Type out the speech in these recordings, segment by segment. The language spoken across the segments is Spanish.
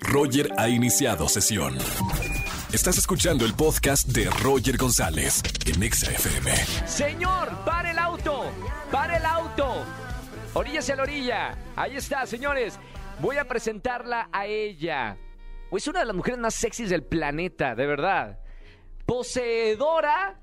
Roger ha iniciado sesión. Estás escuchando el podcast de Roger González en Exa FM. Señor, para el auto, para el auto. Oríllase a la orilla. Ahí está, señores. Voy a presentarla a ella. Es una de las mujeres más sexys del planeta, de verdad. Poseedora.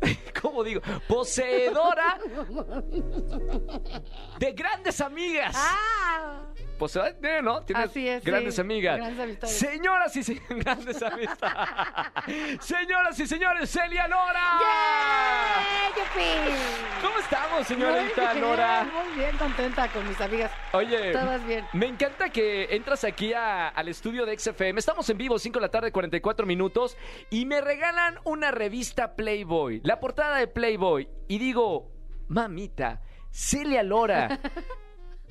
¿Cómo digo? Poseedora de grandes amigas. ¡Ah! Poseedora, eh, ¿no? Tienes Así es, grandes sí. amigas. Grandes amistades. Señoras y señores, grandes amistades. Señoras y señores, Celia Lora. ¡Yay, yupi! ¿Cómo estamos, señorita Muy bien, Lora? Muy bien, contenta con mis amigas. Oye, Todas bien. me encanta que entras aquí a- al estudio de XFM. Estamos en vivo, 5 de la tarde, 44 minutos, y me regalan una revista Playboy, la portada de Playboy. Y digo, mamita, Celia Lora.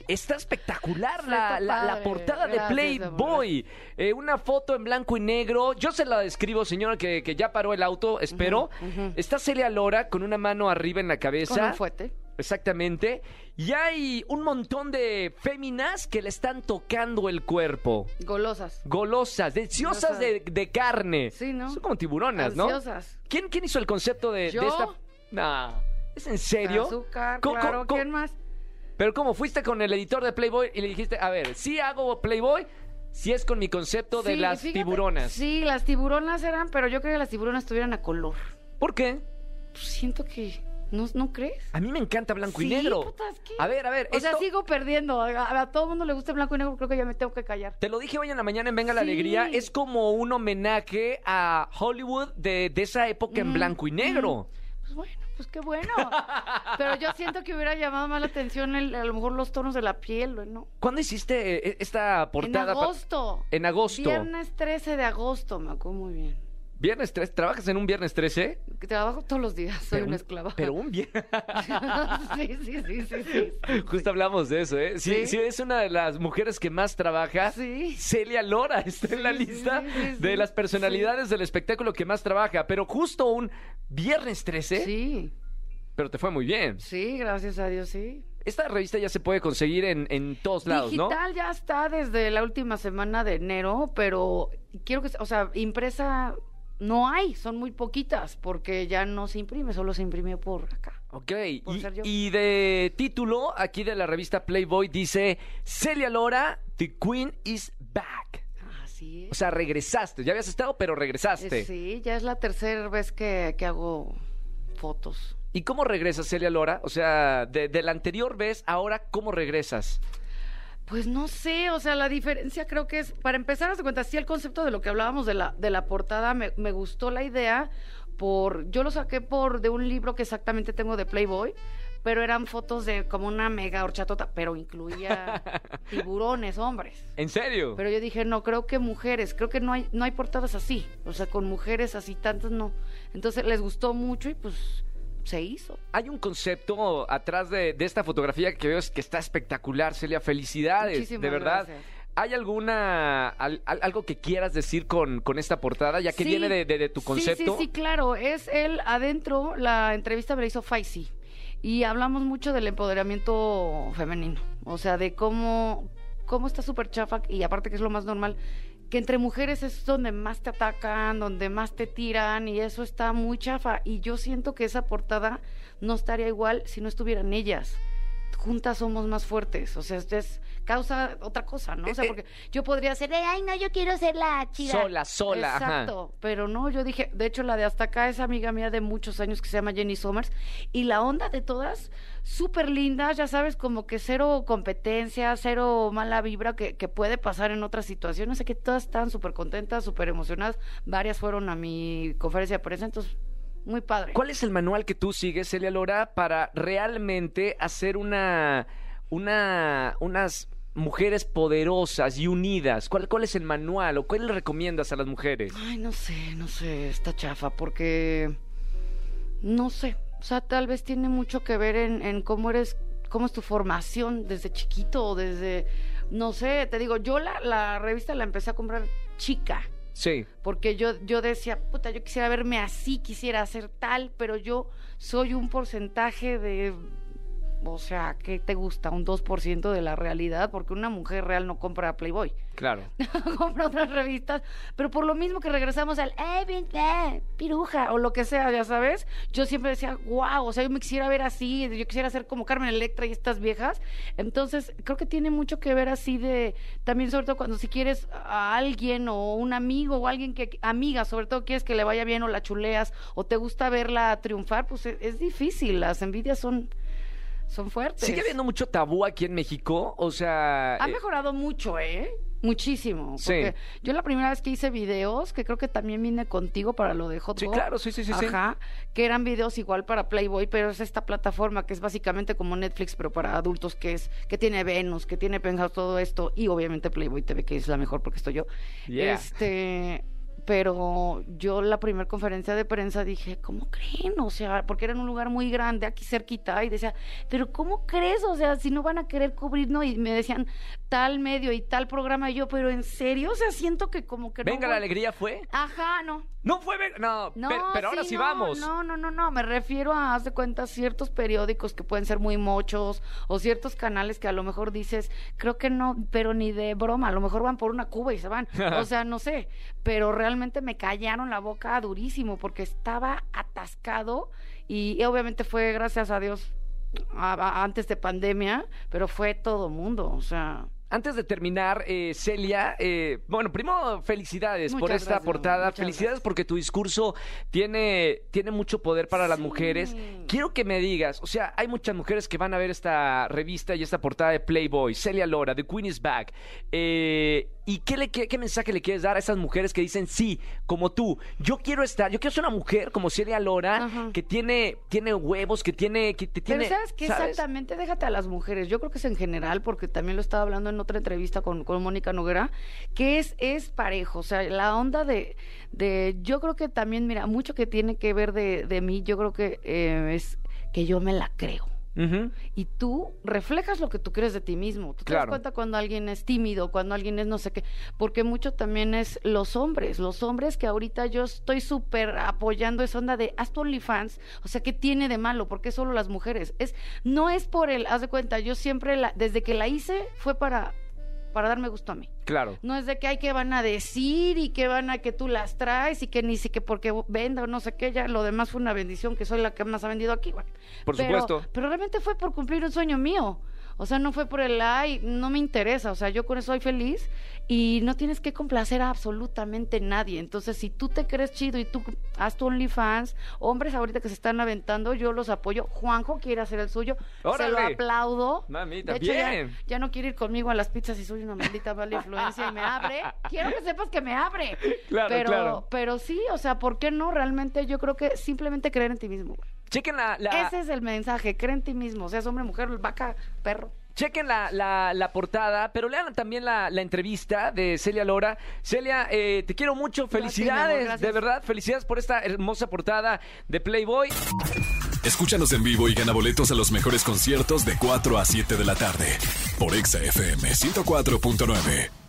Está espectacular la, la- portada de Playboy. Eh, una foto en blanco y negro. Yo se la describo, señora, que, que ya paró el auto, espero. Está Celia Lora con una mano arriba en la cabeza. Con un fuete. Exactamente. Y hay un montón de féminas que le están tocando el cuerpo. Golosas. Golosas, Golosas. de, de carne. Sí, ¿no? Son como tiburonas, ¿no? ¿Quién, quién hizo el concepto de, de ¿Yo? esta...? Nah, ¿Es en serio? Azúcar, claro. ¿Quién más? Pero ¿cómo? ¿Fuiste con el editor de Playboy y le dijiste, a ver, sí hago Playboy, si es con mi concepto de Sí, las fíjate, tiburonas? Sí, las tiburonas eran, pero yo quería que las tiburonas estuvieran a color. ¿Por qué? Pues siento que... ¿No, ¿no crees? A mí me encanta blanco y negro. puta, es que- A ver, a ver, O sea, sigo perdiendo. A, a todo el mundo le gusta el blanco y negro, creo que ya me tengo que callar. Te lo dije hoy en la mañana en Venga la Sí. Alegría, es como un homenaje a Hollywood de, de esa época en blanco y negro. Pues bueno, pues qué bueno. Pero yo siento que hubiera llamado más la atención el- a lo mejor los tonos de la piel, ¿no? ¿Cuándo hiciste eh, esta portada? en agosto. En agosto. Viernes 13 de agosto, me acuerdo muy bien. Viernes 13. ¿Trabajas en un viernes 13? Que Trabajo todos los días, soy Pero una un- esclava. Pero un viernes. sí, sí, sí, sí, sí. Justo hablamos de eso, ¿eh? Sí, sí, es una de las mujeres que más trabaja. Sí. Celia Lora está en la lista de las personalidades del espectáculo que más trabaja. Pero justo un viernes 13, Sí, pero te fue muy bien. sí, gracias a Dios, sí. Esta revista ya se puede conseguir en, en todos lados, ¿no? Digital ya está desde la última semana de enero, pero quiero que, o sea, impresa no hay, son muy poquitas, porque ya no se imprime, solo se imprimió por acá. Ok, Por y, de título, aquí de la revista Playboy dice, Celia Lora, The Queen is back. Así O es. sea, regresaste, ya habías estado, pero regresaste. Eh, Sí, ya es la tercera vez que, que hago fotos. ¿Y cómo regresas, Celia Lora? O sea, de, de la anterior vez, ahora, ¿cómo regresas? Pues no sé, o sea, la diferencia creo que es, para empezar, de cuenta, sí el concepto de lo que hablábamos de la, de la portada, me, me gustó la idea, por, yo lo saqué por de un libro que exactamente tengo de Playboy, pero eran fotos de como una mega horchatota, pero incluía tiburones, hombres. ¿En serio? Pero yo dije, no, creo que mujeres, creo que no hay, no hay portadas así, o sea, con mujeres así tantas no. Entonces les gustó mucho y pues se hizo. Hay un concepto atrás de, de esta fotografía que veo es que está espectacular, Celia. Felicidades, Muchísimas de verdad. gracias. ¿Hay alguna al- al- algo que quieras decir con, con esta portada, ya que Sí, viene de, de- de tu concepto? Sí, sí, claro. Es él adentro, la entrevista me la hizo Faisy. Y hablamos mucho del empoderamiento femenino. O sea, de cómo, cómo está súper chafa, y aparte que es lo más normal, que entre mujeres es donde más te atacan, donde más te tiran, y eso está muy chafa. Y yo siento que esa portada no estaría igual si no estuvieran ellas. Juntas somos más fuertes. O sea, es causa otra cosa, ¿no? O sea, Eh, eh. porque yo podría ser, "Eh, ay, no, yo quiero ser la chida. Sola, sola, ajá. Exacto, pero no, yo dije, de hecho la de hasta acá es amiga mía de muchos años que se llama Jenny Somers y la onda de todas súper lindas, ya sabes, como que cero competencia, cero mala vibra que, que puede pasar en otras situaciones, sé que todas estaban súper contentas, súper emocionadas, varias fueron a mi conferencia de prensa, entonces muy padre. ¿Cuál es el manual que tú sigues, Celia Lora, para realmente hacer una, una, unas mujeres poderosas y unidas? ¿Cuál, ¿Cuál es el manual o cuál le recomiendas a las mujeres? Ay, no sé, no sé, está chafa, porque no sé, o sea, tal vez tiene mucho que ver en, en cómo eres, cómo es tu formación desde chiquito o desde, no sé, te digo, yo la, la revista la empecé a comprar chica, Sí. porque yo, yo decía, puta, yo quisiera verme así, quisiera hacer tal, pero yo soy un porcentaje de O sea, ¿qué te gusta? Un 2% de la realidad, porque una mujer real no compra Playboy. Claro. compra otras revistas, pero por lo mismo que regresamos al eh, bien, eh, piruja o lo que sea, ya sabes, yo siempre decía, wow, o sea, yo me quisiera ver así, yo quisiera ser como Carmen Electra y estas viejas. Entonces, creo que tiene mucho que ver así de, también sobre todo cuando si quieres a alguien o un amigo o alguien que, amiga, sobre todo quieres que le vaya bien o la chuleas o te gusta verla triunfar, pues es, es difícil, las envidias son son fuertes. Sigue habiendo mucho tabú aquí en México, o sea... Ha eh, mejorado mucho, ¿eh? Muchísimo. Sí. Porque yo la primera vez que hice videos, que creo que también vine contigo para lo de Hot Sí, claro, sí, sí, sí, sí. Ajá, que eran videos igual para Playboy, pero es esta plataforma que es básicamente como Netflix, pero para adultos, que es, que tiene Venus, que tiene Penthouse, todo esto, y obviamente Playboy TV, que es la mejor porque estoy yo. Yeah. Este, pero yo la primera conferencia de prensa dije, ¿cómo creen? O sea, porque era en un lugar muy grande, aquí cerquita, y decía, pero ¿cómo crees? O sea, si no van a querer cubrirnos, y me decían tal medio y tal programa, y yo, pero en serio, o sea, siento que como que no Venga, la alegría fue. Ajá, no. No fue, no, No, pero, pero ahora sí no, vamos. No, no, no, no, me refiero a, haz de cuenta, ciertos periódicos que pueden ser muy mochos o ciertos canales que a lo mejor dices, creo que no, pero ni de broma, a lo mejor van por una cuba y se van, o sea, no sé, pero realmente me callaron la boca durísimo porque estaba atascado y, y obviamente fue, gracias a Dios, a- a- antes de pandemia, pero fue todo mundo, o sea... Antes de terminar, eh, Celia, eh, bueno, primero felicidades por esta gracias, portada, felicidades gracias. porque tu discurso tiene, tiene mucho poder para las mujeres. Quiero que me digas, o sea, hay muchas mujeres que van a ver esta revista y esta portada de Playboy, Celia Lora, The Queen is Back. Eh, ¿Y qué, le, qué, qué mensaje le quieres dar a esas mujeres que dicen, sí, como tú, yo quiero estar, yo quiero ser una mujer como Celia Lora, Ajá. que tiene, tiene huevos, que tiene... Que te tiene, Pero ¿sabes qué? Exactamente, déjate a las mujeres. Yo creo que es en general, porque también lo estaba hablando en otra entrevista con, con Mónica Noguera, que es, es parejo. O sea, la onda de, de... Yo creo que también, mira, mucho que tiene que ver de, de mí, yo creo que eh, es que yo me la creo. Y tú reflejas lo que tú crees de ti mismo. Tú te Claro. das cuenta cuando alguien es tímido, cuando alguien es no sé qué. Porque mucho también es los hombres. Los hombres que ahorita yo estoy súper apoyando esa onda de haz tu OnlyFans. O sea, ¿qué tiene de malo? ¿Por qué solo las mujeres? Es, no es por el, haz de cuenta, yo siempre, la, desde que la hice, fue para, para darme gusto a mí. Claro. No es de que hay que van a decir y que van a que tú las traes y que ni si que porque venda o no sé qué, ya lo demás fue una bendición que soy la que más ha vendido aquí. bueno. Por Pero- supuesto. Pero realmente fue por cumplir un sueño mío. O sea, no fue por el ay, no me interesa. O sea, yo con eso soy feliz y no tienes que complacer a absolutamente nadie. Entonces, si tú te crees chido y tú haz tu OnlyFans, hombres ahorita que se están aventando, yo los apoyo. Juanjo quiere hacer el suyo, se lo ¡Órale! aplaudo. Mamita, de hecho, ya- bien. Ya, no quiere ir conmigo a las pizzas y soy una maldita mala influencia y me abre. Quiero que sepas que me abre. Claro, pero, claro. pero sí, o sea, ¿por qué no? Realmente yo creo que simplemente creer en ti mismo. Chequen la, la- Ese es el mensaje, cree en ti mismo, seas hombre, mujer, vaca, perro. Chequen la, la, la portada, pero lean también la, la entrevista de Celia Lora. Celia, eh, te quiero mucho, amor, felicidades, de verdad, felicidades por esta hermosa portada de Playboy. Escúchanos en vivo y gana boletos a los mejores conciertos de 4 a 7 de la tarde por Exa FM 104.9.